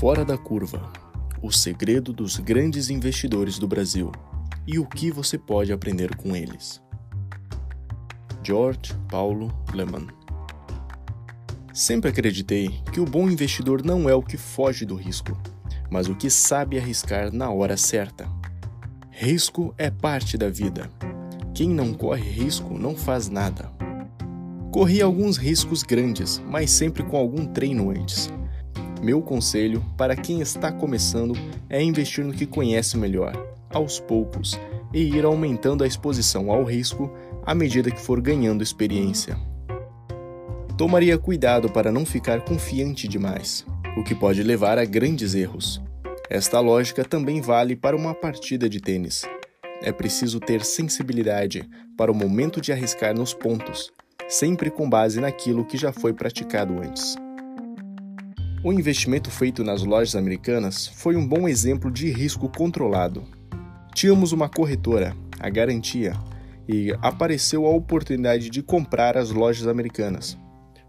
Fora da curva o segredo dos grandes investidores do Brasil e o que você pode aprender com eles. George Paulo Lehmann Sempre acreditei que o bom investidor não é o que foge do risco, mas o que sabe arriscar na hora certa. Risco é parte da vida. Quem não corre risco não faz nada. Corri alguns riscos grandes, mas sempre com algum treino antes meu conselho para quem está começando é investir no que conhece melhor, aos poucos, e ir aumentando a exposição ao risco à medida que for ganhando experiência. Tomaria cuidado para não ficar confiante demais, o que pode levar a grandes erros. Esta lógica também vale para uma partida de tênis. É preciso ter sensibilidade para o momento de arriscar nos pontos, sempre com base naquilo que já foi praticado antes. O investimento feito nas lojas americanas foi um bom exemplo de risco controlado. Tínhamos uma corretora, a Garantia, e apareceu a oportunidade de comprar as lojas americanas,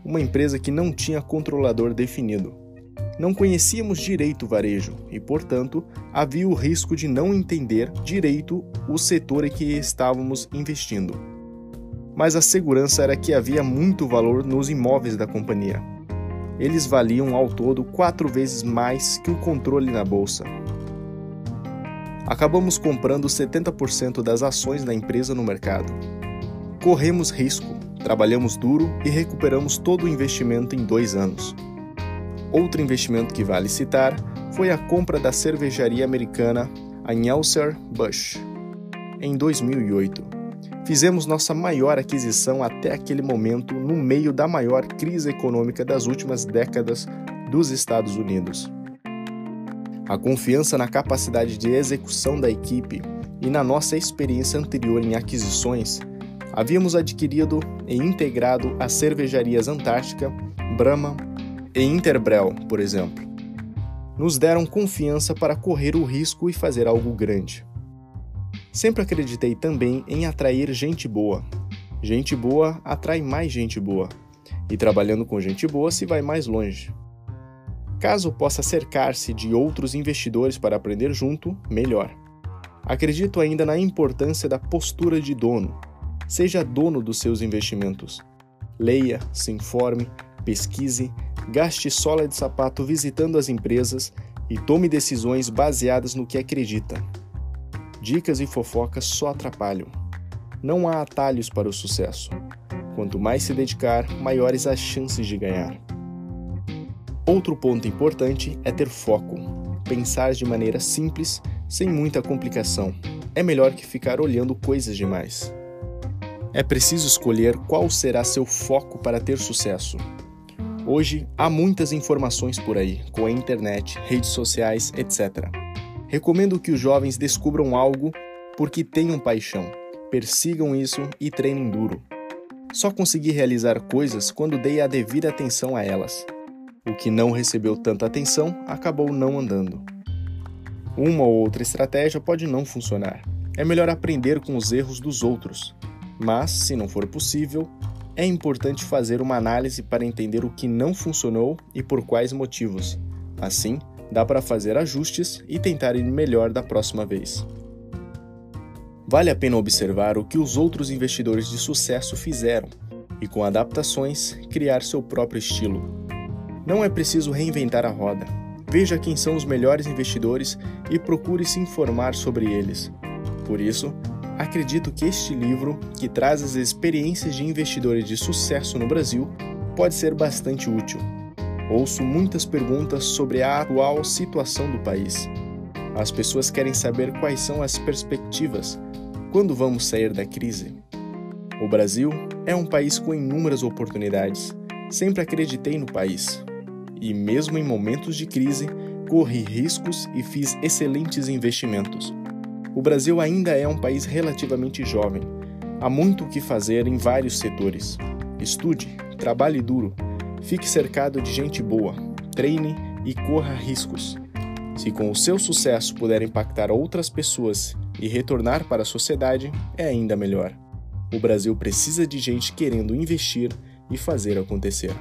uma empresa que não tinha controlador definido. Não conhecíamos direito o varejo e, portanto, havia o risco de não entender direito o setor em que estávamos investindo. Mas a segurança era que havia muito valor nos imóveis da companhia eles valiam ao todo quatro vezes mais que o controle na bolsa. Acabamos comprando 70% das ações da empresa no mercado. Corremos risco, trabalhamos duro e recuperamos todo o investimento em dois anos. Outro investimento que vale citar foi a compra da cervejaria americana Anheuser-Busch em 2008 fizemos nossa maior aquisição até aquele momento no meio da maior crise econômica das últimas décadas dos Estados Unidos. A confiança na capacidade de execução da equipe e na nossa experiência anterior em aquisições, havíamos adquirido e integrado as cervejarias Antártica, Brahma e Interbrel, por exemplo. Nos deram confiança para correr o risco e fazer algo grande. Sempre acreditei também em atrair gente boa. Gente boa atrai mais gente boa, e trabalhando com gente boa se vai mais longe. Caso possa cercar-se de outros investidores para aprender junto, melhor. Acredito ainda na importância da postura de dono. Seja dono dos seus investimentos. Leia, se informe, pesquise, gaste sola de sapato visitando as empresas e tome decisões baseadas no que acredita. Dicas e fofocas só atrapalham. Não há atalhos para o sucesso. Quanto mais se dedicar, maiores as chances de ganhar. Outro ponto importante é ter foco. Pensar de maneira simples, sem muita complicação. É melhor que ficar olhando coisas demais. É preciso escolher qual será seu foco para ter sucesso. Hoje há muitas informações por aí, com a internet, redes sociais, etc. Recomendo que os jovens descubram algo porque tenham paixão, persigam isso e treinem duro. Só consegui realizar coisas quando dei a devida atenção a elas. O que não recebeu tanta atenção acabou não andando. Uma ou outra estratégia pode não funcionar. É melhor aprender com os erros dos outros. Mas, se não for possível, é importante fazer uma análise para entender o que não funcionou e por quais motivos. Assim, dá para fazer ajustes e tentar ir melhor da próxima vez. Vale a pena observar o que os outros investidores de sucesso fizeram e, com adaptações, criar seu próprio estilo. Não é preciso reinventar a roda. Veja quem são os melhores investidores e procure se informar sobre eles. Por isso, acredito que este livro, que traz as experiências de investidores de sucesso no Brasil, pode ser bastante útil. Ouço muitas perguntas sobre a atual situação do país. As pessoas querem saber quais são as perspectivas, quando vamos sair da crise. O Brasil é um país com inúmeras oportunidades. Sempre acreditei no país. E, mesmo em momentos de crise, corri riscos e fiz excelentes investimentos. O Brasil ainda é um país relativamente jovem. Há muito o que fazer em vários setores. Estude, trabalhe duro Fique cercado de gente boa, treine e corra riscos. Se com o seu sucesso puder impactar outras pessoas e retornar para a sociedade, é ainda melhor. O Brasil precisa de gente querendo investir e fazer acontecer.